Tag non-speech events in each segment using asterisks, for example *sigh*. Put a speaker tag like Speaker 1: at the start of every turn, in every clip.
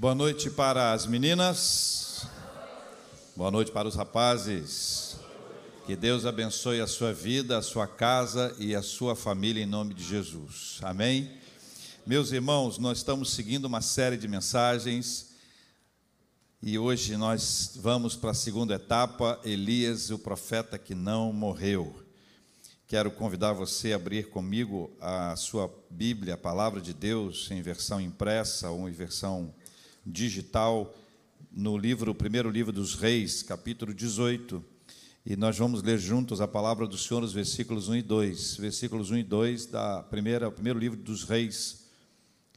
Speaker 1: Boa noite para as meninas. Boa noite para os rapazes. Que Deus abençoe a sua vida, a sua casa e a sua família em nome de Jesus. Amém. Meus irmãos, nós estamos seguindo uma série de mensagens e hoje nós vamos para a segunda etapa, Elias, o profeta que não morreu. Quero convidar você a abrir comigo a sua Bíblia, a palavra de Deus, em versão impressa ou em versão digital, no livro, o primeiro livro dos Reis, capítulo 18. E nós vamos ler juntos a palavra do Senhor, os versículos 1 e 2. Versículos 1 e 2 da primeira, primeiro livro dos Reis.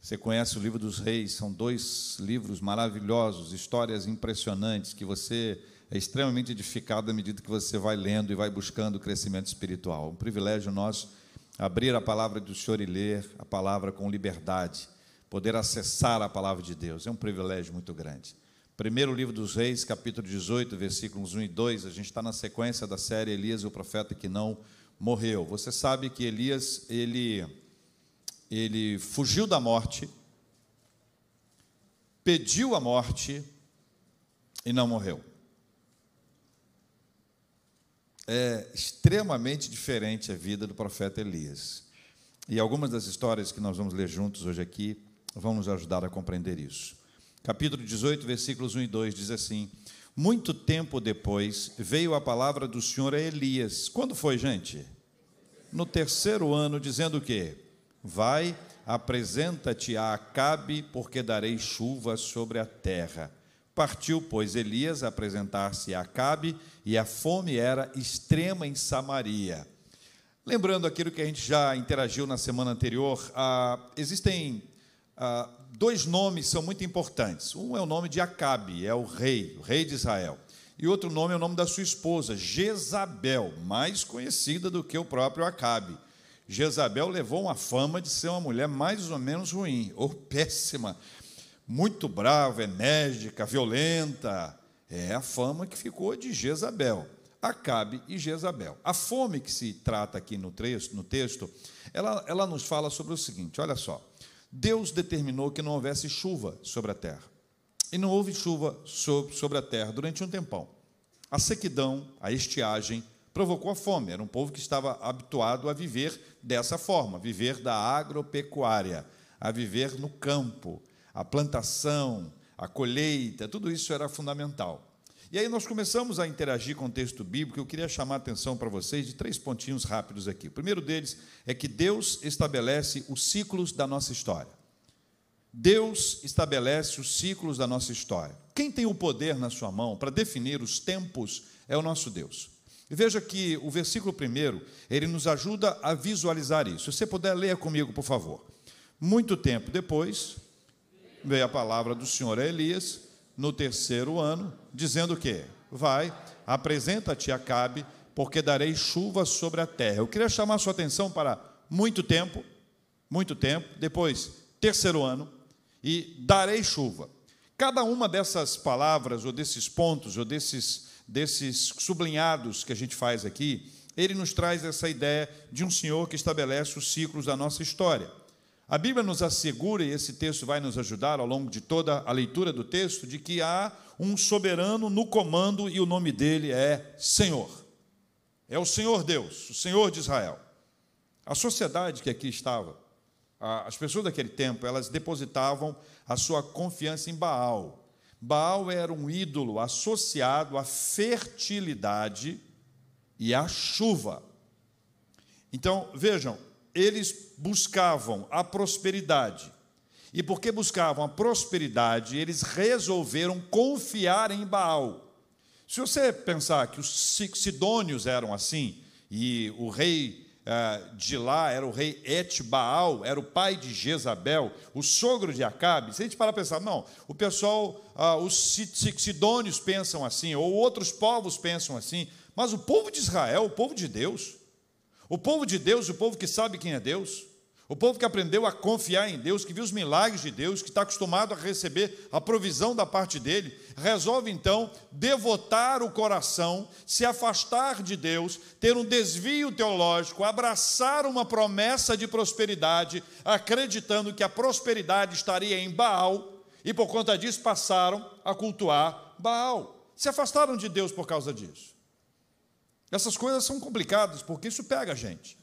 Speaker 1: Você conhece o livro dos Reis, são dois livros maravilhosos, histórias impressionantes que você é extremamente edificado à medida que você vai lendo e vai buscando o crescimento espiritual. Um privilégio nosso abrir a palavra do Senhor e ler a palavra com liberdade, poder acessar a palavra de Deus. É um privilégio muito grande. Primeiro livro dos Reis, capítulo 18, versículos 1 e 2, a gente está na sequência da série Elias, o profeta que não morreu. Você sabe que Elias, ele, ele fugiu da morte, pediu a morte e não morreu é extremamente diferente a vida do profeta Elias. E algumas das histórias que nós vamos ler juntos hoje aqui vão nos ajudar a compreender isso. Capítulo 18, versículos 1 e 2 diz assim: Muito tempo depois veio a palavra do Senhor a Elias. Quando foi, gente? No terceiro ano, dizendo o quê? Vai, apresenta-te a Acabe, porque darei chuva sobre a terra. Partiu, pois, Elias apresentar-se a Acabe, e a fome era extrema em Samaria. Lembrando aquilo que a gente já interagiu na semana anterior, ah, existem ah, dois nomes são muito importantes. Um é o nome de Acabe, é o rei, o rei de Israel. E outro nome é o nome da sua esposa, Jezabel, mais conhecida do que o próprio Acabe. Jezabel levou uma fama de ser uma mulher mais ou menos ruim, ou *laughs* péssima muito brava, enérgica, violenta. É a fama que ficou de Jezabel. Acabe e Jezabel. A fome que se trata aqui no texto, no texto ela, ela nos fala sobre o seguinte: olha só. Deus determinou que não houvesse chuva sobre a terra. E não houve chuva sobre a terra durante um tempão. A sequidão, a estiagem, provocou a fome. Era um povo que estava habituado a viver dessa forma, viver da agropecuária, a viver no campo, a plantação, a colheita, tudo isso era fundamental. E aí nós começamos a interagir com o texto bíblico. Eu queria chamar a atenção para vocês de três pontinhos rápidos aqui. O primeiro deles é que Deus estabelece os ciclos da nossa história. Deus estabelece os ciclos da nossa história. Quem tem o poder na sua mão para definir os tempos é o nosso Deus. E veja que o versículo primeiro, ele nos ajuda a visualizar isso. Se você puder, leia comigo, por favor. Muito tempo depois, veio a palavra do Senhor a Elias no terceiro ano, dizendo que vai, apresenta-te a porque darei chuva sobre a terra. Eu queria chamar sua atenção para muito tempo, muito tempo, depois, terceiro ano, e darei chuva. Cada uma dessas palavras, ou desses pontos, ou desses, desses sublinhados que a gente faz aqui, ele nos traz essa ideia de um Senhor que estabelece os ciclos da nossa história. A Bíblia nos assegura, e esse texto vai nos ajudar ao longo de toda a leitura do texto, de que há um soberano no comando e o nome dele é Senhor. É o Senhor Deus, o Senhor de Israel. A sociedade que aqui estava, as pessoas daquele tempo, elas depositavam a sua confiança em Baal. Baal era um ídolo associado à fertilidade e à chuva. Então, vejam, eles buscavam a prosperidade. E porque buscavam a prosperidade, eles resolveram confiar em Baal. Se você pensar que os sidônios eram assim, e o rei eh, de lá era o rei Et-Baal, era o pai de Jezabel, o sogro de Acabe, se a gente parar para pensar, não, o pessoal, ah, os sidônios pensam assim, ou outros povos pensam assim, mas o povo de Israel, o povo de Deus, o povo de Deus, o povo que sabe quem é Deus, o povo que aprendeu a confiar em Deus, que viu os milagres de Deus, que está acostumado a receber a provisão da parte dele, resolve então devotar o coração, se afastar de Deus, ter um desvio teológico, abraçar uma promessa de prosperidade, acreditando que a prosperidade estaria em Baal e por conta disso passaram a cultuar Baal. Se afastaram de Deus por causa disso. Essas coisas são complicadas porque isso pega a gente.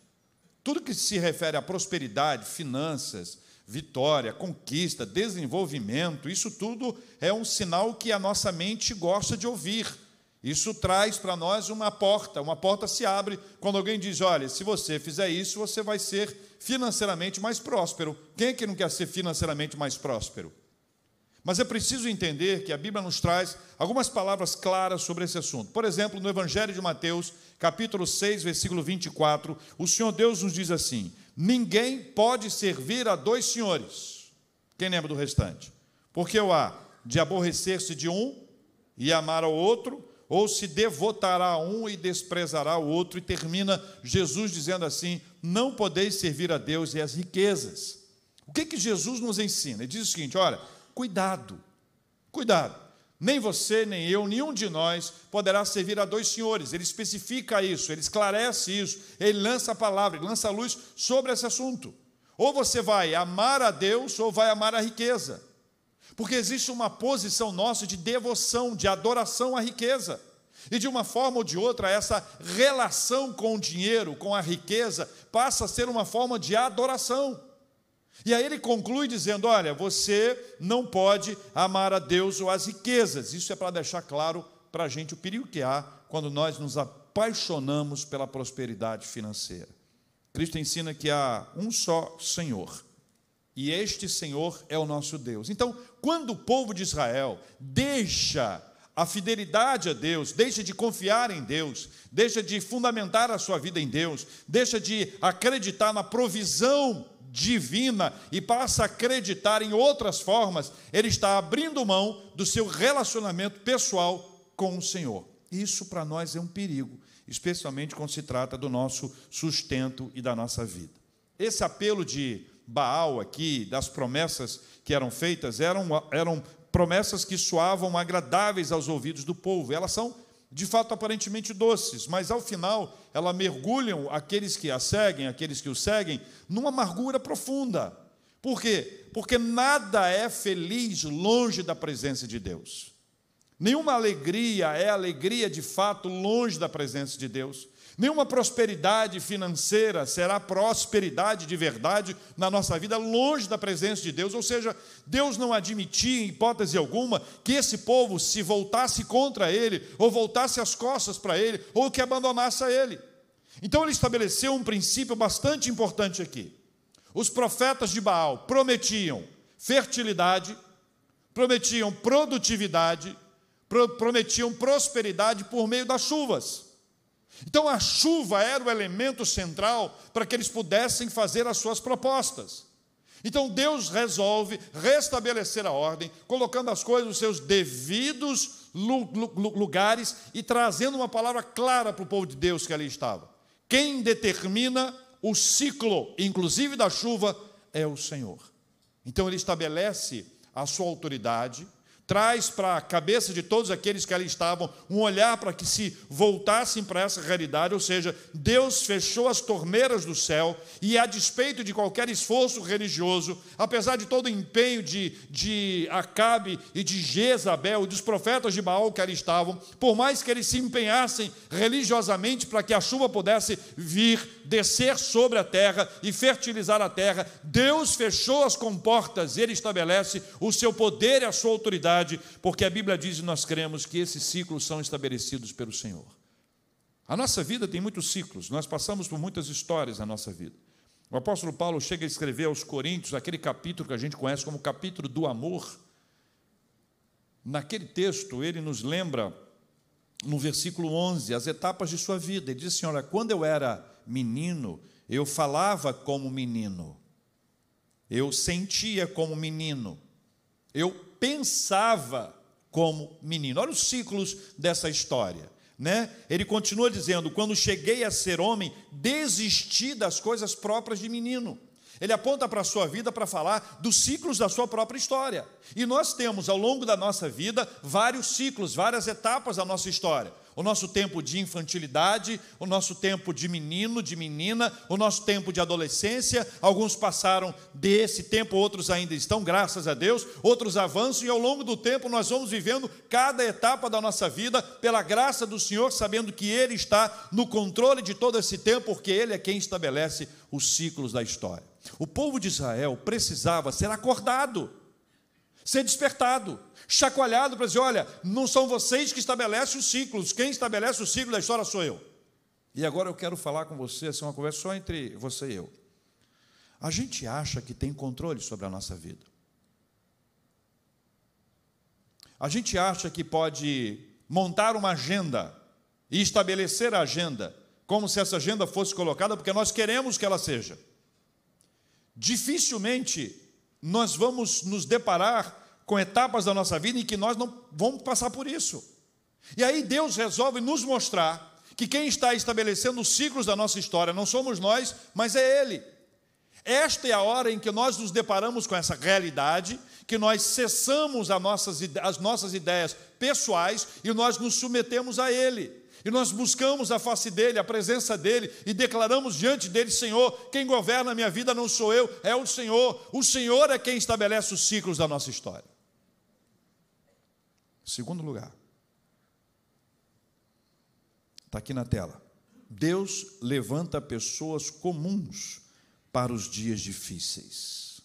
Speaker 1: Tudo que se refere a prosperidade, finanças, vitória, conquista, desenvolvimento, isso tudo é um sinal que a nossa mente gosta de ouvir. Isso traz para nós uma porta, uma porta se abre quando alguém diz: olha, se você fizer isso, você vai ser financeiramente mais próspero. Quem é que não quer ser financeiramente mais próspero? Mas é preciso entender que a Bíblia nos traz algumas palavras claras sobre esse assunto. Por exemplo, no Evangelho de Mateus, capítulo 6, versículo 24, o Senhor Deus nos diz assim: Ninguém pode servir a dois senhores. Quem lembra do restante? Porque o há de aborrecer-se de um e amar ao outro, ou se devotará a um e desprezará o outro, e termina Jesus dizendo assim: Não podeis servir a Deus e as riquezas. O que, que Jesus nos ensina? Ele diz o seguinte: olha, cuidado, cuidado. Nem você, nem eu, nenhum de nós poderá servir a dois senhores. Ele especifica isso, ele esclarece isso, ele lança a palavra, ele lança a luz sobre esse assunto. Ou você vai amar a Deus ou vai amar a riqueza. Porque existe uma posição nossa de devoção, de adoração à riqueza. E de uma forma ou de outra, essa relação com o dinheiro, com a riqueza, passa a ser uma forma de adoração. E aí ele conclui dizendo: Olha, você não pode amar a Deus ou as riquezas. Isso é para deixar claro para a gente o perigo que há quando nós nos apaixonamos pela prosperidade financeira. Cristo ensina que há um só Senhor, e este Senhor é o nosso Deus. Então, quando o povo de Israel deixa a fidelidade a Deus, deixa de confiar em Deus, deixa de fundamentar a sua vida em Deus, deixa de acreditar na provisão divina e passa a acreditar em outras formas, ele está abrindo mão do seu relacionamento pessoal com o Senhor. Isso para nós é um perigo, especialmente quando se trata do nosso sustento e da nossa vida. Esse apelo de Baal aqui, das promessas que eram feitas, eram, eram promessas que soavam agradáveis aos ouvidos do povo. Elas são de fato aparentemente doces, mas ao final elas mergulham aqueles que a seguem, aqueles que o seguem, numa amargura profunda. Por quê? Porque nada é feliz longe da presença de Deus. Nenhuma alegria é alegria de fato longe da presença de Deus. Nenhuma prosperidade financeira será prosperidade de verdade na nossa vida, longe da presença de Deus. Ou seja, Deus não admitia, em hipótese alguma, que esse povo se voltasse contra ele, ou voltasse as costas para ele, ou que abandonasse a ele. Então ele estabeleceu um princípio bastante importante aqui. Os profetas de Baal prometiam fertilidade, prometiam produtividade, prometiam prosperidade por meio das chuvas. Então a chuva era o elemento central para que eles pudessem fazer as suas propostas. Então Deus resolve restabelecer a ordem, colocando as coisas nos seus devidos lugares e trazendo uma palavra clara para o povo de Deus que ali estava. Quem determina o ciclo, inclusive da chuva, é o Senhor. Então ele estabelece a sua autoridade, traz para a cabeça de todos aqueles que ali estavam um olhar para que se voltassem para essa realidade, ou seja, Deus fechou as torneiras do céu e, a despeito de qualquer esforço religioso, apesar de todo o empenho de, de Acabe e de Jezabel, dos profetas de Baal que ali estavam, por mais que eles se empenhassem religiosamente para que a chuva pudesse vir, descer sobre a terra e fertilizar a terra, Deus fechou as comportas, ele estabelece o seu poder e a sua autoridade porque a Bíblia diz e nós cremos que esses ciclos são estabelecidos pelo Senhor. A nossa vida tem muitos ciclos, nós passamos por muitas histórias na nossa vida. O apóstolo Paulo chega a escrever aos Coríntios, aquele capítulo que a gente conhece como capítulo do amor. Naquele texto, ele nos lembra, no versículo 11, as etapas de sua vida. Ele diz assim: Olha, quando eu era menino, eu falava como menino, eu sentia como menino, eu pensava como menino. Olha os ciclos dessa história. Né? Ele continua dizendo: quando cheguei a ser homem, desisti das coisas próprias de menino. Ele aponta para a sua vida para falar dos ciclos da sua própria história. E nós temos, ao longo da nossa vida, vários ciclos, várias etapas da nossa história o nosso tempo de infantilidade, o nosso tempo de menino, de menina, o nosso tempo de adolescência. Alguns passaram desse tempo, outros ainda estão, graças a Deus, outros avançam, e ao longo do tempo nós vamos vivendo cada etapa da nossa vida pela graça do Senhor, sabendo que Ele está no controle de todo esse tempo, porque Ele é quem estabelece os ciclos da história. O povo de Israel precisava ser acordado, ser despertado chacoalhado para dizer: olha, não são vocês que estabelecem os ciclos, quem estabelece o ciclo da história sou eu. E agora eu quero falar com você, assim, uma conversa só entre você e eu. A gente acha que tem controle sobre a nossa vida. A gente acha que pode montar uma agenda e estabelecer a agenda, como se essa agenda fosse colocada porque nós queremos que ela seja. Dificilmente nós vamos nos deparar com etapas da nossa vida em que nós não vamos passar por isso. E aí Deus resolve nos mostrar que quem está estabelecendo os ciclos da nossa história não somos nós, mas é Ele. Esta é a hora em que nós nos deparamos com essa realidade, que nós cessamos as nossas, as nossas ideias pessoais e nós nos submetemos a Ele. E nós buscamos a face dele, a presença dele, e declaramos diante dele: Senhor, quem governa a minha vida não sou eu, é o Senhor. O Senhor é quem estabelece os ciclos da nossa história. Segundo lugar, está aqui na tela. Deus levanta pessoas comuns para os dias difíceis.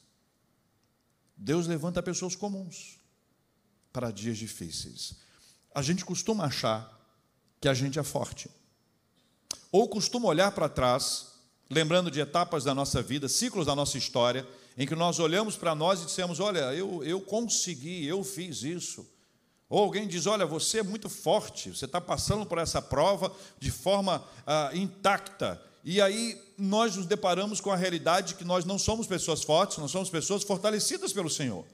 Speaker 1: Deus levanta pessoas comuns para dias difíceis. A gente costuma achar que a gente é forte, ou costuma olhar para trás, lembrando de etapas da nossa vida, ciclos da nossa história, em que nós olhamos para nós e dissemos: Olha, eu, eu consegui, eu fiz isso. Ou alguém diz: Olha, você é muito forte, você está passando por essa prova de forma ah, intacta. E aí nós nos deparamos com a realidade de que nós não somos pessoas fortes, nós somos pessoas fortalecidas pelo Senhor.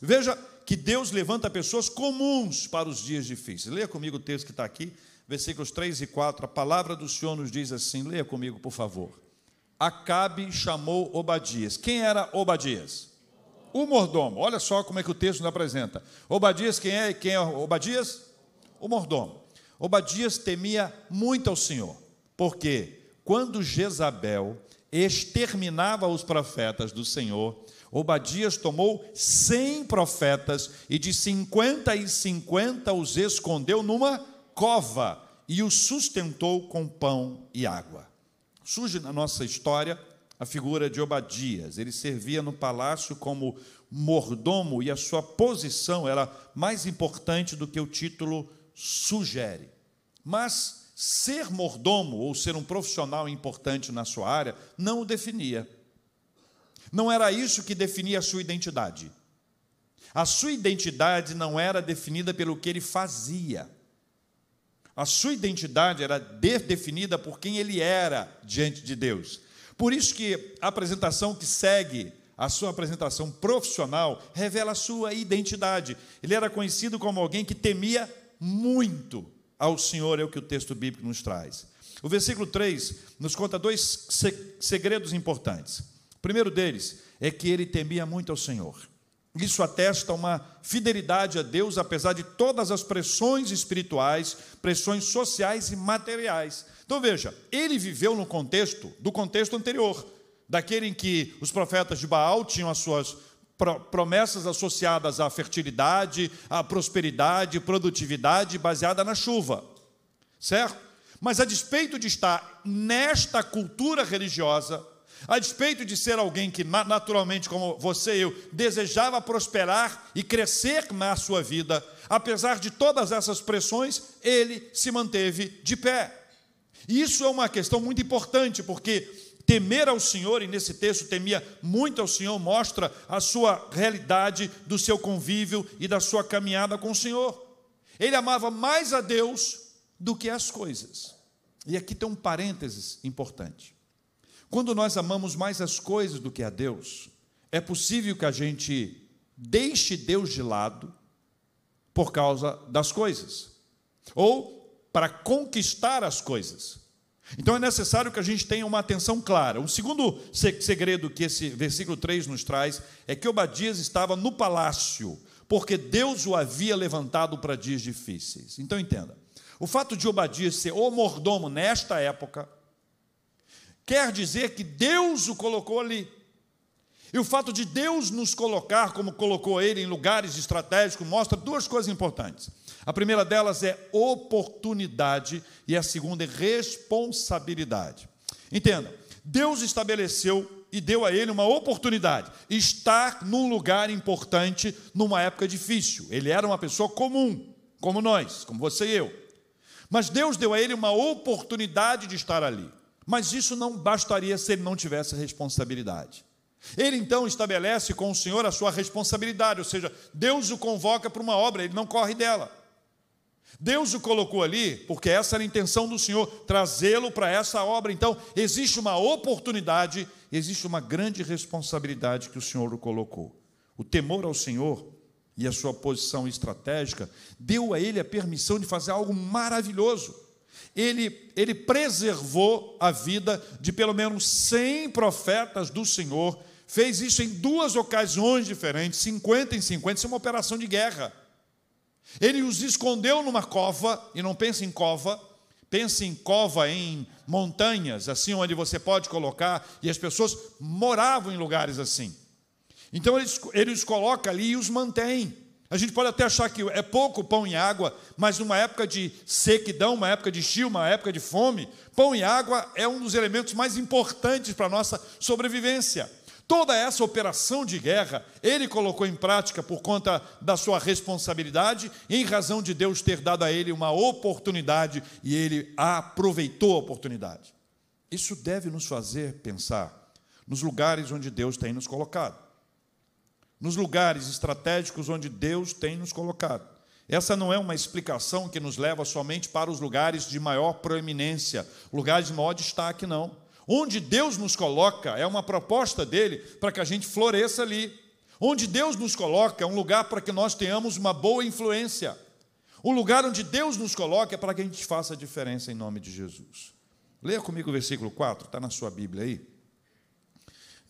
Speaker 1: Veja que Deus levanta pessoas comuns para os dias difíceis. Leia comigo o texto que está aqui, versículos 3 e 4. A palavra do Senhor nos diz assim: leia comigo, por favor. Acabe chamou Obadias. Quem era Obadias? O mordomo. Olha só como é que o texto nos apresenta. Obadias, quem é? Quem é Obadias? O mordomo. Obadias temia muito ao Senhor, porque quando Jezabel exterminava os profetas do Senhor, Obadias tomou cem profetas e de cinquenta e cinquenta os escondeu numa cova e os sustentou com pão e água. Surge na nossa história a figura de Obadias. Ele servia no palácio como mordomo e a sua posição era mais importante do que o título sugere. Mas ser mordomo ou ser um profissional importante na sua área não o definia. Não era isso que definia a sua identidade. A sua identidade não era definida pelo que ele fazia. A sua identidade era definida por quem ele era diante de Deus. Por isso que a apresentação que segue a sua apresentação profissional revela a sua identidade. Ele era conhecido como alguém que temia muito ao Senhor, é o que o texto bíblico nos traz. O versículo 3 nos conta dois segredos importantes. O primeiro deles é que ele temia muito ao Senhor. Isso atesta uma fidelidade a Deus, apesar de todas as pressões espirituais, pressões sociais e materiais. Então veja, ele viveu no contexto do contexto anterior, daquele em que os profetas de Baal tinham as suas promessas associadas à fertilidade, à prosperidade, produtividade baseada na chuva. Certo? Mas a despeito de estar nesta cultura religiosa, a despeito de ser alguém que naturalmente, como você e eu, desejava prosperar e crescer na sua vida, apesar de todas essas pressões, ele se manteve de pé. Isso é uma questão muito importante, porque temer ao Senhor, e nesse texto temia muito ao Senhor, mostra a sua realidade do seu convívio e da sua caminhada com o Senhor. Ele amava mais a Deus do que as coisas. E aqui tem um parênteses importante. Quando nós amamos mais as coisas do que a Deus, é possível que a gente deixe Deus de lado por causa das coisas, ou para conquistar as coisas. Então é necessário que a gente tenha uma atenção clara. O segundo segredo que esse versículo 3 nos traz é que Obadias estava no palácio, porque Deus o havia levantado para dias difíceis. Então entenda. O fato de Obadias ser o mordomo nesta época quer dizer que Deus o colocou ali. E o fato de Deus nos colocar, como colocou ele, em lugares estratégicos, mostra duas coisas importantes. A primeira delas é oportunidade e a segunda é responsabilidade. Entenda, Deus estabeleceu e deu a ele uma oportunidade, estar num lugar importante numa época difícil. Ele era uma pessoa comum, como nós, como você e eu. Mas Deus deu a ele uma oportunidade de estar ali. Mas isso não bastaria se ele não tivesse responsabilidade. Ele então estabelece com o Senhor a sua responsabilidade, ou seja, Deus o convoca para uma obra, ele não corre dela. Deus o colocou ali porque essa era a intenção do Senhor, trazê-lo para essa obra. Então, existe uma oportunidade, existe uma grande responsabilidade que o Senhor o colocou. O temor ao Senhor e a sua posição estratégica deu a ele a permissão de fazer algo maravilhoso. Ele, ele preservou a vida de pelo menos 100 profetas do Senhor fez isso em duas ocasiões diferentes, 50 em 50, isso é uma operação de guerra. Ele os escondeu numa cova, e não pense em cova, pense em cova em montanhas, assim onde você pode colocar, e as pessoas moravam em lugares assim. Então ele, ele os coloca ali e os mantém. A gente pode até achar que é pouco pão e água, mas numa época de sequidão, uma época de chio, uma época de fome, pão e água é um dos elementos mais importantes para a nossa sobrevivência. Toda essa operação de guerra ele colocou em prática por conta da sua responsabilidade, em razão de Deus ter dado a ele uma oportunidade e ele aproveitou a oportunidade. Isso deve nos fazer pensar nos lugares onde Deus tem nos colocado, nos lugares estratégicos onde Deus tem nos colocado. Essa não é uma explicação que nos leva somente para os lugares de maior proeminência, lugares de maior destaque, não. Onde Deus nos coloca é uma proposta dele para que a gente floresça ali. Onde Deus nos coloca é um lugar para que nós tenhamos uma boa influência. O lugar onde Deus nos coloca é para que a gente faça a diferença em nome de Jesus. Leia comigo o versículo 4, está na sua Bíblia aí.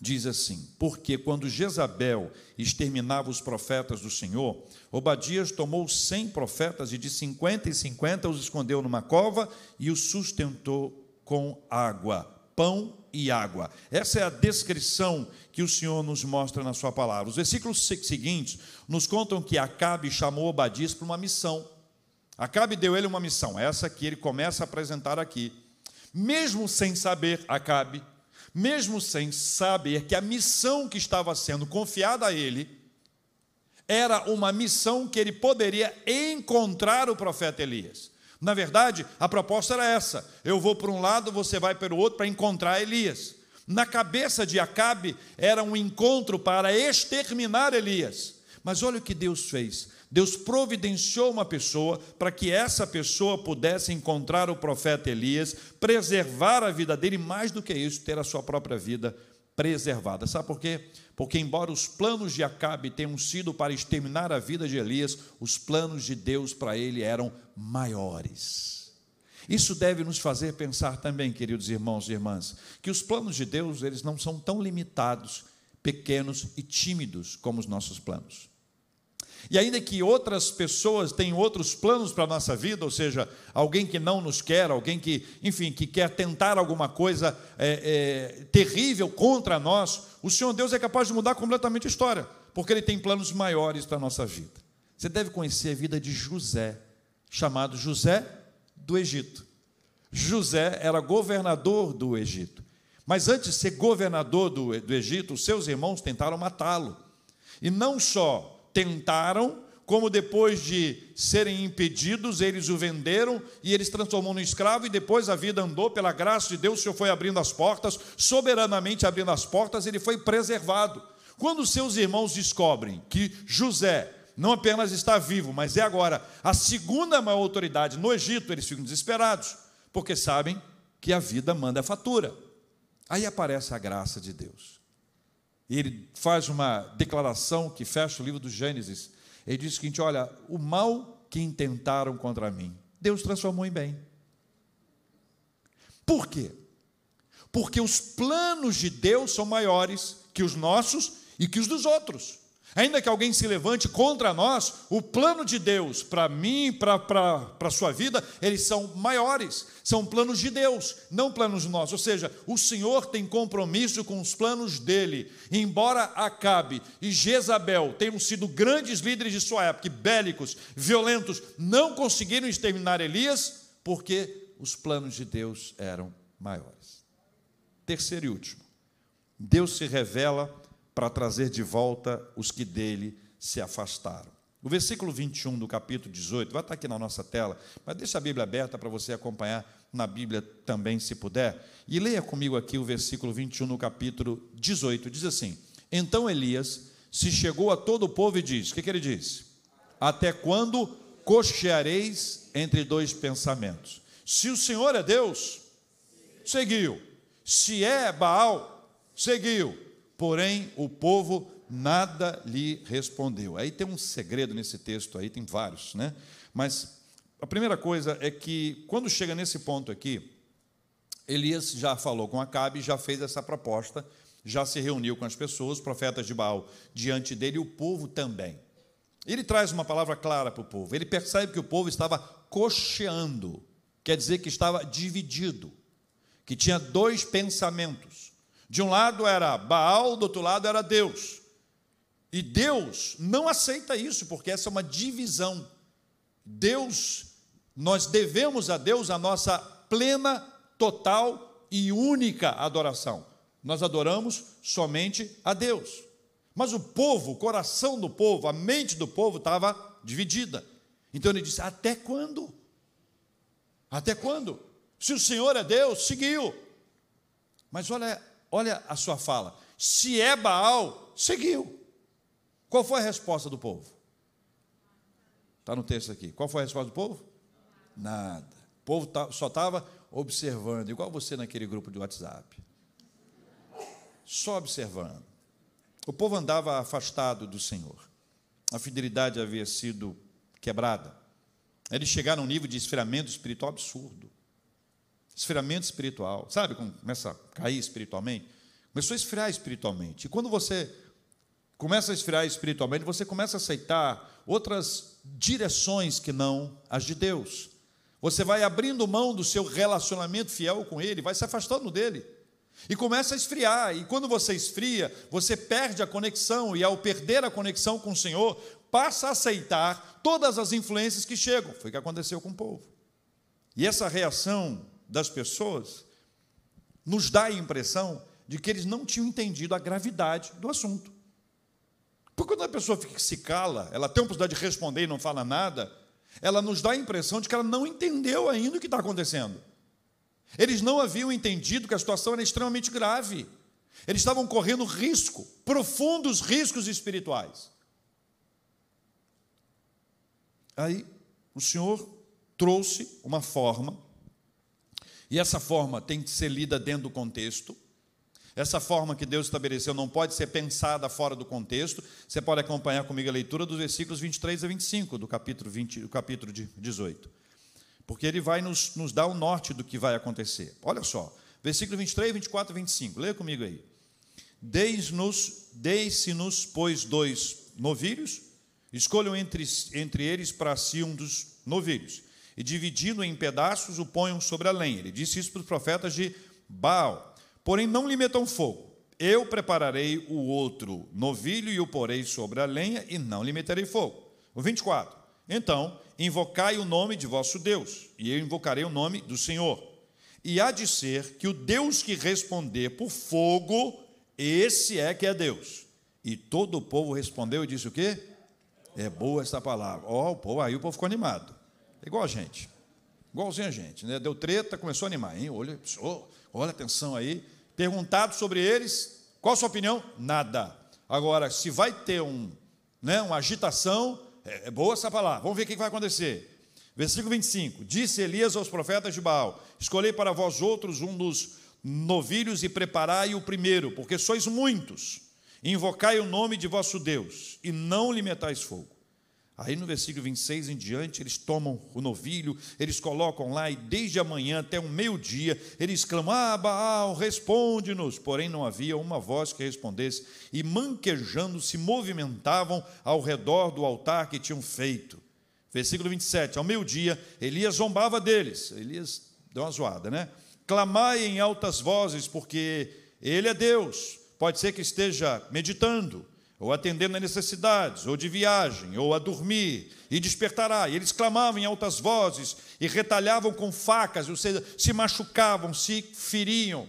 Speaker 1: Diz assim: Porque quando Jezabel exterminava os profetas do Senhor, Obadias tomou cem profetas e de cinquenta em cinquenta os escondeu numa cova e os sustentou com água pão e água. Essa é a descrição que o Senhor nos mostra na sua palavra. Os versículos seguintes nos contam que Acabe chamou Obadias para uma missão. Acabe deu ele uma missão, essa que ele começa a apresentar aqui. Mesmo sem saber, Acabe, mesmo sem saber que a missão que estava sendo confiada a ele era uma missão que ele poderia encontrar o profeta Elias. Na verdade, a proposta era essa: eu vou para um lado, você vai para o outro para encontrar Elias. Na cabeça de Acabe era um encontro para exterminar Elias. Mas olha o que Deus fez. Deus providenciou uma pessoa para que essa pessoa pudesse encontrar o profeta Elias, preservar a vida dele, mais do que isso, ter a sua própria vida preservada. Sabe por quê? Porque, embora os planos de Acabe tenham sido para exterminar a vida de Elias, os planos de Deus para ele eram maiores. Isso deve nos fazer pensar também, queridos irmãos e irmãs, que os planos de Deus eles não são tão limitados, pequenos e tímidos como os nossos planos. E ainda que outras pessoas tenham outros planos para a nossa vida, ou seja, alguém que não nos quer, alguém que, enfim, que quer tentar alguma coisa é, é, terrível contra nós, o Senhor Deus é capaz de mudar completamente a história, porque Ele tem planos maiores para a nossa vida. Você deve conhecer a vida de José, chamado José do Egito. José era governador do Egito. Mas antes de ser governador do, do Egito, seus irmãos tentaram matá-lo. E não só tentaram, como depois de serem impedidos, eles o venderam e eles transformou no escravo, e depois a vida andou, pela graça de Deus, o Senhor foi abrindo as portas, soberanamente abrindo as portas, ele foi preservado. Quando seus irmãos descobrem que José não apenas está vivo, mas é agora a segunda maior autoridade no Egito, eles ficam desesperados, porque sabem que a vida manda a fatura. Aí aparece a graça de Deus. E ele faz uma declaração que fecha o livro do Gênesis. Ele diz o seguinte: Olha, o mal que intentaram contra mim, Deus transformou em bem. Por quê? Porque os planos de Deus são maiores que os nossos e que os dos outros. Ainda que alguém se levante contra nós, o plano de Deus para mim, para a sua vida, eles são maiores, são planos de Deus, não planos nossos. Ou seja, o Senhor tem compromisso com os planos dele. Embora Acabe e Jezabel tenham sido grandes líderes de sua época, bélicos, violentos, não conseguiram exterminar Elias, porque os planos de Deus eram maiores. Terceiro e último, Deus se revela para trazer de volta os que dele se afastaram. O versículo 21 do capítulo 18, vai estar aqui na nossa tela, mas deixa a Bíblia aberta para você acompanhar na Bíblia também, se puder. E leia comigo aqui o versículo 21 no capítulo 18. Diz assim: Então Elias se chegou a todo o povo e diz: O que, que ele diz? Até quando cocheareis entre dois pensamentos? Se o Senhor é Deus, seguiu. Se é Baal, seguiu. Porém, o povo nada lhe respondeu. Aí tem um segredo nesse texto aí, tem vários, né? Mas a primeira coisa é que quando chega nesse ponto aqui, Elias já falou com Acabe, já fez essa proposta, já se reuniu com as pessoas, profetas de Baal diante dele e o povo também. Ele traz uma palavra clara para o povo. Ele percebe que o povo estava cocheando, quer dizer que estava dividido, que tinha dois pensamentos. De um lado era Baal, do outro lado era Deus. E Deus não aceita isso, porque essa é uma divisão. Deus, nós devemos a Deus a nossa plena, total e única adoração. Nós adoramos somente a Deus. Mas o povo, o coração do povo, a mente do povo estava dividida. Então ele disse: Até quando? Até quando? Se o Senhor é Deus, seguiu. Mas olha olha a sua fala. Se é Baal, seguiu. Qual foi a resposta do povo? Está no texto aqui. Qual foi a resposta do povo? Nada. O povo só estava observando, igual você naquele grupo de WhatsApp. Só observando. O povo andava afastado do Senhor. A fidelidade havia sido quebrada. Eles chegaram a um nível de esfriamento espiritual absurdo esfriamento espiritual. Sabe começa a cair espiritualmente? Começou a esfriar espiritualmente. E quando você começa a esfriar espiritualmente, você começa a aceitar outras direções que não as de Deus. Você vai abrindo mão do seu relacionamento fiel com Ele, vai se afastando dele. E começa a esfriar. E quando você esfria, você perde a conexão. E ao perder a conexão com o Senhor, passa a aceitar todas as influências que chegam. Foi o que aconteceu com o povo. E essa reação das pessoas nos dá a impressão de que eles não tinham entendido a gravidade do assunto. Porque quando a pessoa fica, se cala, ela tem a oportunidade de responder e não fala nada, ela nos dá a impressão de que ela não entendeu ainda o que está acontecendo. Eles não haviam entendido que a situação era extremamente grave. Eles estavam correndo risco, profundos riscos espirituais. Aí o Senhor trouxe uma forma e essa forma tem que ser lida dentro do contexto. Essa forma que Deus estabeleceu não pode ser pensada fora do contexto. Você pode acompanhar comigo a leitura dos versículos 23 a 25 do capítulo, 20, do capítulo 18. Porque ele vai nos, nos dar o norte do que vai acontecer. Olha só, versículo 23, 24 e 25. Leia comigo aí. Deis-nos, deis-se-nos, pois, dois novilhos, escolham entre, entre eles para si um dos novilhos e dividindo em pedaços o ponham sobre a lenha. Ele disse isso para os profetas de Baal. Porém, não lhe metam fogo. Eu prepararei o outro novilho e o porei sobre a lenha e não lhe meterei fogo. O 24. Então, invocai o nome de vosso Deus, e eu invocarei o nome do Senhor. E há de ser que o Deus que responder por fogo, esse é que é Deus. E todo o povo respondeu e disse o quê? É boa essa palavra. Ó, oh, o povo, aí o povo ficou animado. É igual a gente. Igualzinho a gente. Né? Deu treta, começou a animar. Hein? Olha, olha atenção aí. Perguntado sobre eles, qual a sua opinião? Nada. Agora, se vai ter um, né, uma agitação, é, é boa essa palavra. Vamos ver o que vai acontecer. Versículo 25: Disse Elias aos profetas de Baal: Escolhei para vós outros um dos novilhos e preparai o primeiro, porque sois muitos. Invocai o nome de vosso Deus e não lhe metais fogo. Aí no versículo 26 em diante, eles tomam o novilho, eles colocam lá e desde a manhã até o meio-dia, eles clamam: Ah, Baal, responde-nos. Porém, não havia uma voz que respondesse, e manquejando se movimentavam ao redor do altar que tinham feito. Versículo 27, ao meio-dia, Elias zombava deles. Elias deu uma zoada, né? Clamai em altas vozes, porque ele é Deus. Pode ser que esteja meditando ou atendendo a necessidades, ou de viagem, ou a dormir, e despertará. E eles clamavam em altas vozes, e retalhavam com facas, ou seja, se machucavam, se feriam.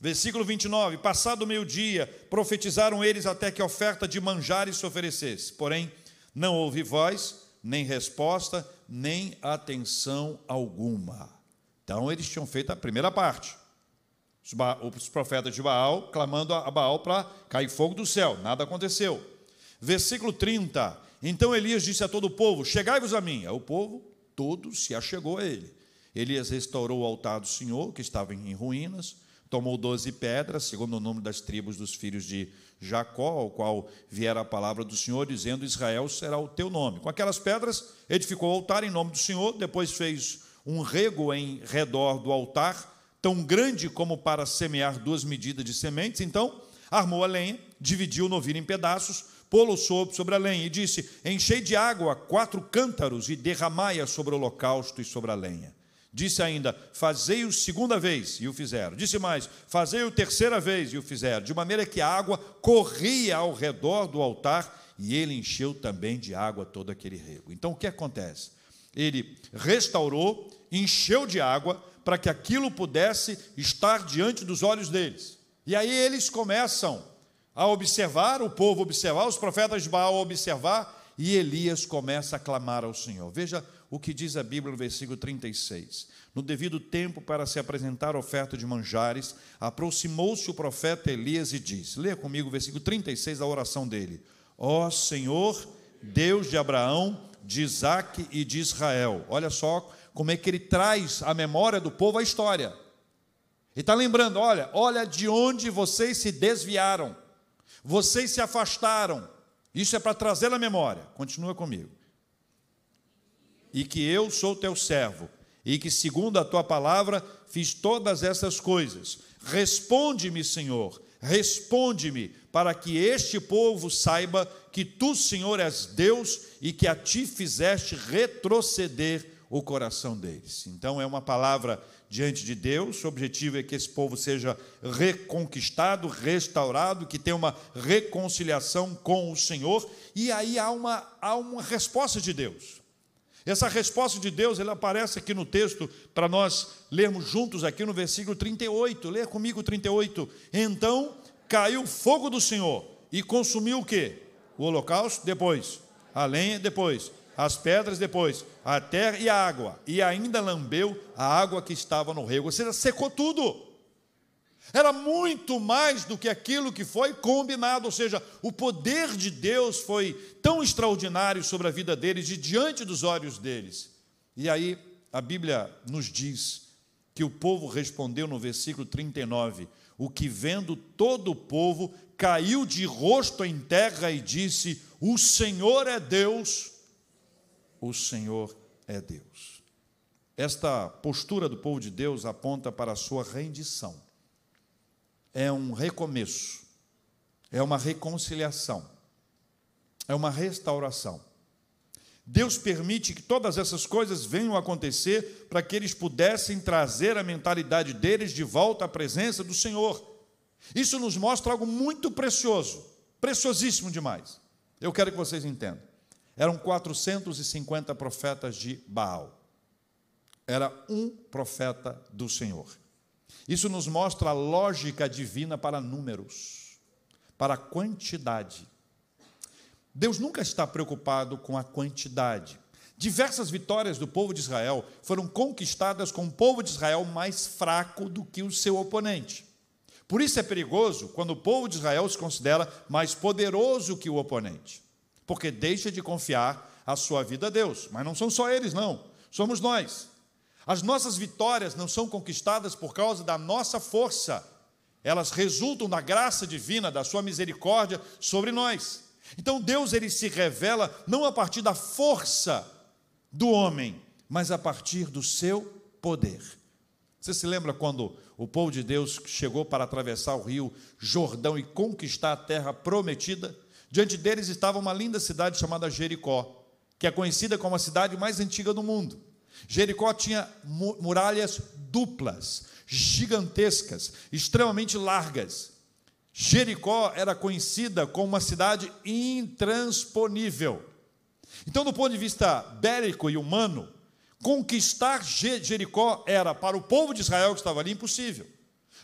Speaker 1: Versículo 29, passado o meio-dia, profetizaram eles até que a oferta de manjares se oferecesse. Porém, não houve voz, nem resposta, nem atenção alguma. Então, eles tinham feito a primeira parte os profetas de Baal clamando a Baal para cair fogo do céu. Nada aconteceu. Versículo 30. Então Elias disse a todo o povo: Chegai-vos a mim. O povo todo se achegou a ele. Elias restaurou o altar do Senhor, que estava em ruínas, tomou doze pedras, segundo o número das tribos dos filhos de Jacó, ao qual viera a palavra do Senhor, dizendo: Israel será o teu nome. Com aquelas pedras, edificou o altar em nome do Senhor, depois fez um rego em redor do altar tão grande como para semear duas medidas de sementes. Então, armou a lenha, dividiu o novilho em pedaços, pô-lo sobre a lenha e disse: Enchei de água quatro cântaros e derramai-a sobre o holocausto e sobre a lenha. Disse ainda: Fazei-o segunda vez, e o fizeram. Disse mais: Fazei-o terceira vez, e o fizeram. De maneira que a água corria ao redor do altar, e ele encheu também de água todo aquele rego. Então o que acontece? Ele restaurou, encheu de água, para que aquilo pudesse estar diante dos olhos deles. E aí eles começam a observar, o povo observar, os profetas de Baal observar, e Elias começa a clamar ao Senhor. Veja o que diz a Bíblia no versículo 36. No devido tempo, para se apresentar a oferta de manjares, aproximou-se o profeta Elias e disse: Leia comigo o versículo 36 da oração dele: Ó Senhor, Deus de Abraão, de Isaac e de Israel. Olha só como é que ele traz à memória do povo a história. Ele está lembrando: olha, olha de onde vocês se desviaram, vocês se afastaram. Isso é para trazer à memória. Continua comigo. E que eu sou teu servo, e que, segundo a tua palavra, fiz todas essas coisas. Responde-me, Senhor, responde-me, para que este povo saiba que tu, Senhor, és Deus e que a ti fizeste retroceder o coração deles. Então é uma palavra diante de Deus, o objetivo é que esse povo seja reconquistado, restaurado, que tenha uma reconciliação com o Senhor, e aí há uma, há uma resposta de Deus. Essa resposta de Deus, ela aparece aqui no texto para nós lermos juntos aqui no versículo 38. Leia comigo 38. Então caiu fogo do Senhor e consumiu o quê? O holocausto depois, a lenha depois, as pedras depois, a terra e a água, e ainda lambeu a água que estava no rego, ou seja, secou tudo. Era muito mais do que aquilo que foi combinado, ou seja, o poder de Deus foi tão extraordinário sobre a vida deles e diante dos olhos deles. E aí a Bíblia nos diz que o povo respondeu no versículo 39: O que vendo todo o povo caiu de rosto em terra e disse: O Senhor é Deus o Senhor é Deus. Esta postura do povo de Deus aponta para a sua rendição. É um recomeço, é uma reconciliação, é uma restauração. Deus permite que todas essas coisas venham a acontecer para que eles pudessem trazer a mentalidade deles de volta à presença do Senhor. Isso nos mostra algo muito precioso, preciosíssimo demais. Eu quero que vocês entendam. Eram 450 profetas de Baal. Era um profeta do Senhor. Isso nos mostra a lógica divina para números, para quantidade. Deus nunca está preocupado com a quantidade. Diversas vitórias do povo de Israel foram conquistadas com o povo de Israel mais fraco do que o seu oponente. Por isso é perigoso quando o povo de Israel se considera mais poderoso que o oponente porque deixa de confiar a sua vida a Deus. Mas não são só eles, não, somos nós. As nossas vitórias não são conquistadas por causa da nossa força, elas resultam da graça divina, da sua misericórdia sobre nós. Então Deus ele se revela não a partir da força do homem, mas a partir do seu poder. Você se lembra quando o povo de Deus chegou para atravessar o rio Jordão e conquistar a terra prometida? Diante deles estava uma linda cidade chamada Jericó, que é conhecida como a cidade mais antiga do mundo. Jericó tinha muralhas duplas, gigantescas, extremamente largas. Jericó era conhecida como uma cidade intransponível. Então, do ponto de vista bélico e humano, conquistar Jericó era para o povo de Israel que estava ali impossível,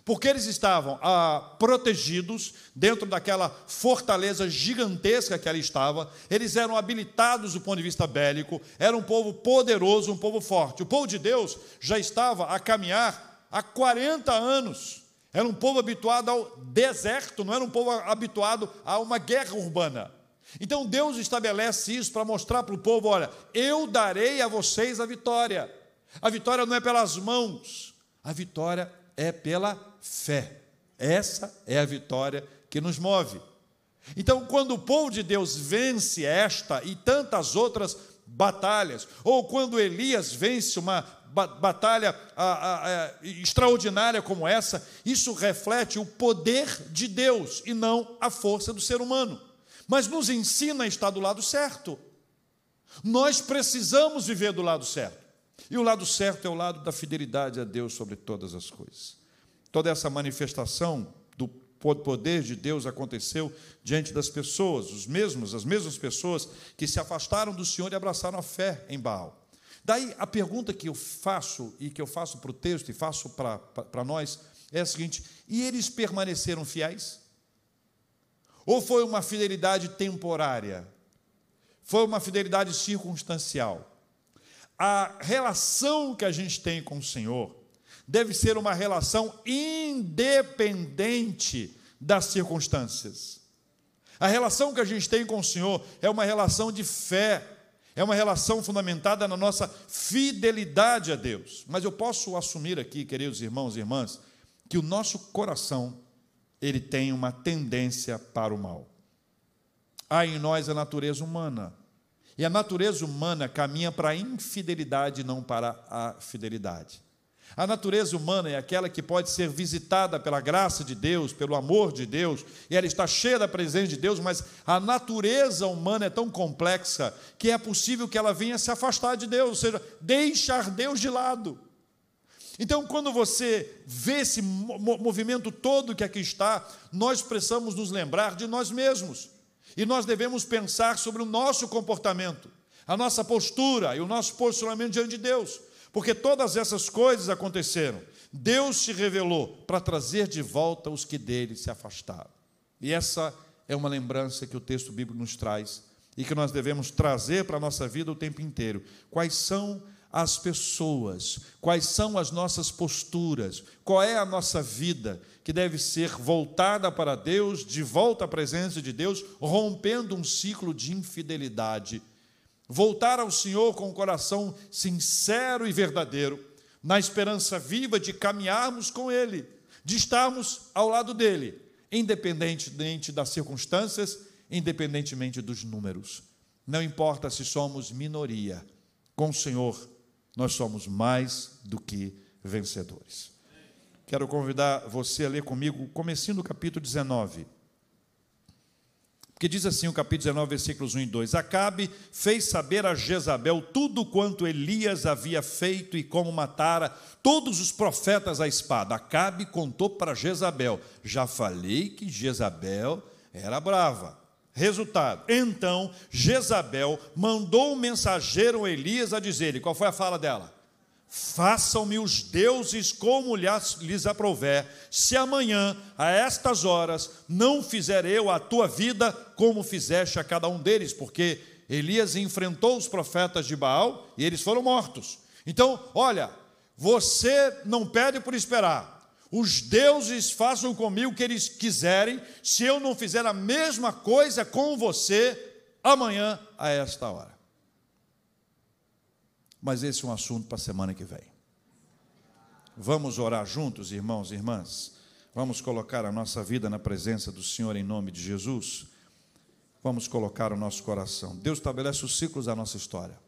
Speaker 1: porque eles estavam ah, protegidos dentro daquela fortaleza gigantesca que ali estava, eles eram habilitados do ponto de vista bélico, era um povo poderoso, um povo forte. O povo de Deus já estava a caminhar há 40 anos. Era um povo habituado ao deserto, não era um povo habituado a uma guerra urbana. Então Deus estabelece isso para mostrar para o povo: olha, eu darei a vocês a vitória. A vitória não é pelas mãos, a vitória é pela fé. Essa é a vitória que nos move. Então, quando o povo de Deus vence esta e tantas outras batalhas, ou quando Elias vence uma batalha a, a, a, extraordinária como essa, isso reflete o poder de Deus e não a força do ser humano mas nos ensina a estar do lado certo. Nós precisamos viver do lado certo. E o lado certo é o lado da fidelidade a Deus sobre todas as coisas. Toda essa manifestação do poder de Deus aconteceu diante das pessoas, os mesmos, as mesmas pessoas que se afastaram do Senhor e abraçaram a fé em Baal. Daí a pergunta que eu faço e que eu faço para o texto e faço para, nós é a seguinte: e eles permaneceram fiéis? Ou foi uma fidelidade temporária? Foi uma fidelidade circunstancial? A relação que a gente tem com o Senhor deve ser uma relação independente das circunstâncias. A relação que a gente tem com o Senhor é uma relação de fé, é uma relação fundamentada na nossa fidelidade a Deus. Mas eu posso assumir aqui, queridos irmãos e irmãs, que o nosso coração ele tem uma tendência para o mal. Há em nós a natureza humana. E a natureza humana caminha para a infidelidade, não para a fidelidade. A natureza humana é aquela que pode ser visitada pela graça de Deus, pelo amor de Deus, e ela está cheia da presença de Deus, mas a natureza humana é tão complexa que é possível que ela venha se afastar de Deus, ou seja, deixar Deus de lado. Então, quando você vê esse movimento todo que aqui está, nós precisamos nos lembrar de nós mesmos. E nós devemos pensar sobre o nosso comportamento, a nossa postura e o nosso posicionamento diante de Deus. Porque todas essas coisas aconteceram. Deus se revelou para trazer de volta os que dele se afastaram. E essa é uma lembrança que o texto bíblico nos traz e que nós devemos trazer para a nossa vida o tempo inteiro. Quais são as pessoas, quais são as nossas posturas, qual é a nossa vida que deve ser voltada para Deus, de volta à presença de Deus, rompendo um ciclo de infidelidade. Voltar ao Senhor com o coração sincero e verdadeiro, na esperança viva de caminharmos com Ele, de estarmos ao lado dele, independentemente das circunstâncias, independentemente dos números. Não importa se somos minoria, com o Senhor nós somos mais do que vencedores. Quero convidar você a ler comigo comecinho do capítulo 19. Porque diz assim o capítulo 19, versículos 1 e 2: Acabe fez saber a Jezabel tudo quanto Elias havia feito e como matara todos os profetas à espada. Acabe contou para Jezabel: Já falei que Jezabel era brava. Resultado: então Jezabel mandou um mensageiro a Elias a dizer-lhe: qual foi a fala dela? Façam-me os deuses como lhes aprouver, se amanhã, a estas horas, não fizer eu a tua vida como fizeste a cada um deles, porque Elias enfrentou os profetas de Baal e eles foram mortos. Então, olha, você não pede por esperar, os deuses façam comigo o que eles quiserem, se eu não fizer a mesma coisa com você amanhã a esta hora. Mas esse é um assunto para a semana que vem. Vamos orar juntos, irmãos e irmãs. Vamos colocar a nossa vida na presença do Senhor em nome de Jesus. vamos colocar o nosso coração. Deus estabelece os ciclos da nossa história.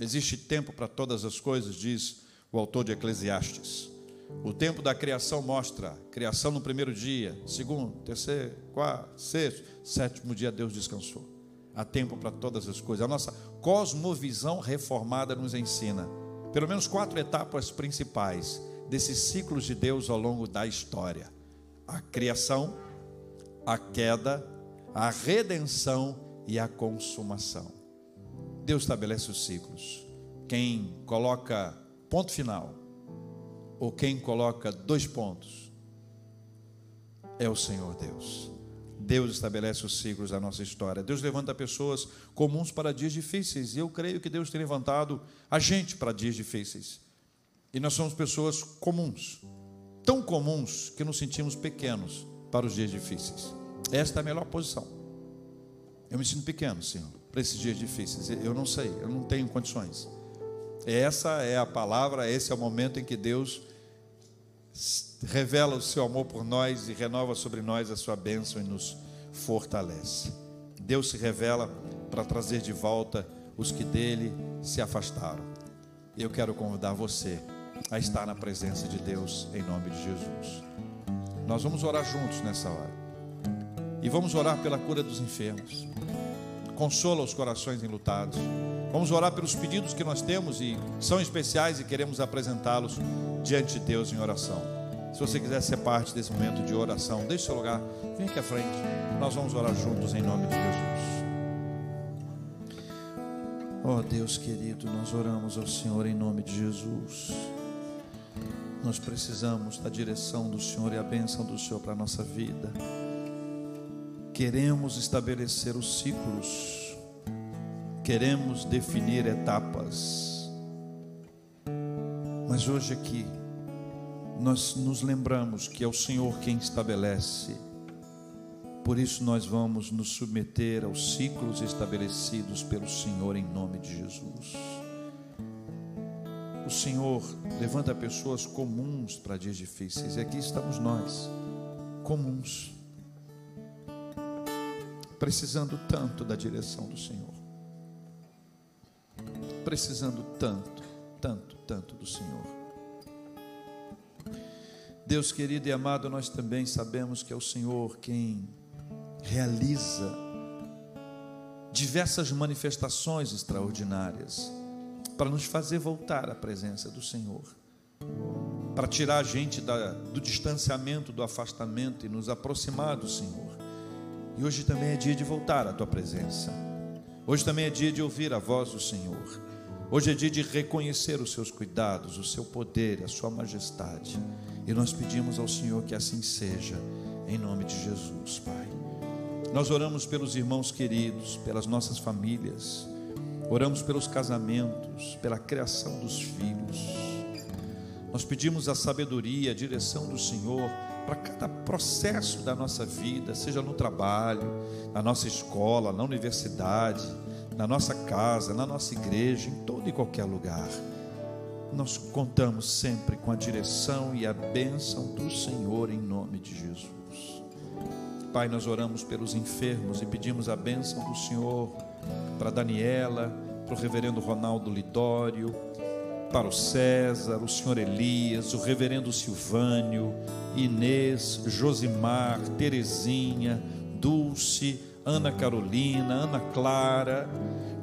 Speaker 1: Existe tempo para todas as coisas, diz o autor de Eclesiastes. O tempo da criação mostra criação no primeiro dia, segundo, terceiro, quarto, sexto, sétimo dia Deus descansou. Há tempo para todas as coisas. A nossa cosmovisão reformada nos ensina pelo menos quatro etapas principais desses ciclos de Deus ao longo da história: a criação, a queda, a redenção e a consumação. Deus estabelece os ciclos. Quem coloca ponto final ou quem coloca dois pontos é o Senhor Deus. Deus estabelece os ciclos da nossa história. Deus levanta pessoas comuns para dias difíceis. E eu creio que Deus tem levantado a gente para dias difíceis. E nós somos pessoas comuns, tão comuns que nos sentimos pequenos para os dias difíceis. Esta é a melhor posição. Eu me sinto pequeno, Senhor, para esses dias difíceis. Eu não sei, eu não tenho condições. Essa é a palavra, esse é o momento em que Deus revela o seu amor por nós e renova sobre nós a sua bênção e nos fortalece. Deus se revela para trazer de volta os que dele se afastaram. Eu quero convidar você a estar na presença de Deus em nome de Jesus. Nós vamos orar juntos nessa hora. E vamos orar pela cura dos enfermos. Consola os corações enlutados. Vamos orar pelos pedidos que nós temos e são especiais e queremos apresentá-los diante de Deus em oração. Se você quiser ser parte desse momento de oração, deixe seu lugar, vem aqui à frente. Nós vamos orar juntos em nome de Jesus. Oh Deus querido, nós oramos ao Senhor em nome de Jesus. Nós precisamos da direção do Senhor e a bênção do Senhor para a nossa vida. Queremos estabelecer os ciclos queremos definir etapas. Mas hoje aqui, nós nos lembramos que é o Senhor quem estabelece. Por isso nós vamos nos submeter aos ciclos estabelecidos pelo Senhor em nome de Jesus. O Senhor levanta pessoas comuns para dias difíceis, e aqui estamos nós, comuns, precisando tanto da direção do Senhor precisando tanto, tanto, tanto do Senhor. Deus querido e amado, nós também sabemos que é o Senhor quem realiza diversas manifestações extraordinárias para nos fazer voltar à presença do Senhor, para tirar a gente da, do distanciamento, do afastamento e nos aproximar do Senhor. E hoje também é dia de voltar à tua presença. Hoje também é dia de ouvir a voz do Senhor. Hoje é dia de reconhecer os seus cuidados, o seu poder, a sua majestade. E nós pedimos ao Senhor que assim seja, em nome de Jesus, Pai. Nós oramos pelos irmãos queridos, pelas nossas famílias, oramos pelos casamentos, pela criação dos filhos. Nós pedimos a sabedoria, a direção do Senhor para cada processo da nossa vida, seja no trabalho, na nossa escola, na universidade na nossa casa, na nossa igreja, em todo e qualquer lugar. Nós contamos sempre com a direção e a bênção do Senhor em nome de Jesus. Pai, nós oramos pelos enfermos e pedimos a bênção do Senhor para Daniela, para o reverendo Ronaldo Lidório, para o César, o senhor Elias, o reverendo Silvânio, Inês, Josimar, Terezinha, Dulce, Ana Carolina, Ana Clara.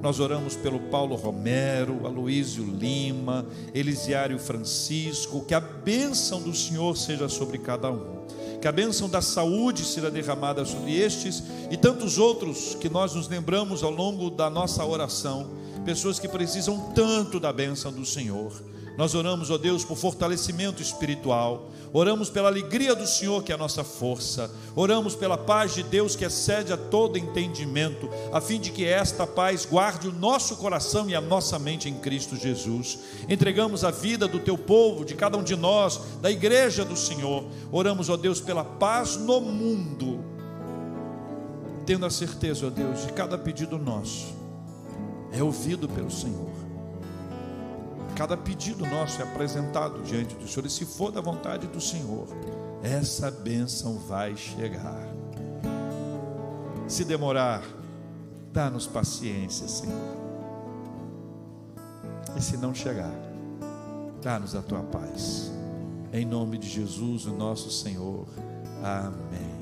Speaker 1: Nós oramos pelo Paulo Romero, Aloísio Lima, Elisiário Francisco, que a bênção do Senhor seja sobre cada um. Que a bênção da saúde seja derramada sobre estes e tantos outros que nós nos lembramos ao longo da nossa oração, pessoas que precisam tanto da bênção do Senhor. Nós oramos, ó Deus, por fortalecimento espiritual. Oramos pela alegria do Senhor, que é a nossa força. Oramos pela paz de Deus, que excede a todo entendimento, a fim de que esta paz guarde o nosso coração e a nossa mente em Cristo Jesus. Entregamos a vida do teu povo, de cada um de nós, da igreja do Senhor. Oramos, ó Deus, pela paz no mundo. Tendo a certeza, ó Deus, de cada pedido nosso é ouvido pelo Senhor. Cada pedido nosso é apresentado diante do Senhor, e se for da vontade do Senhor, essa bênção vai chegar. Se demorar, dá-nos paciência, Senhor. E se não chegar, dá-nos a tua paz. Em nome de Jesus, o nosso Senhor. Amém.